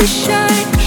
wish shine.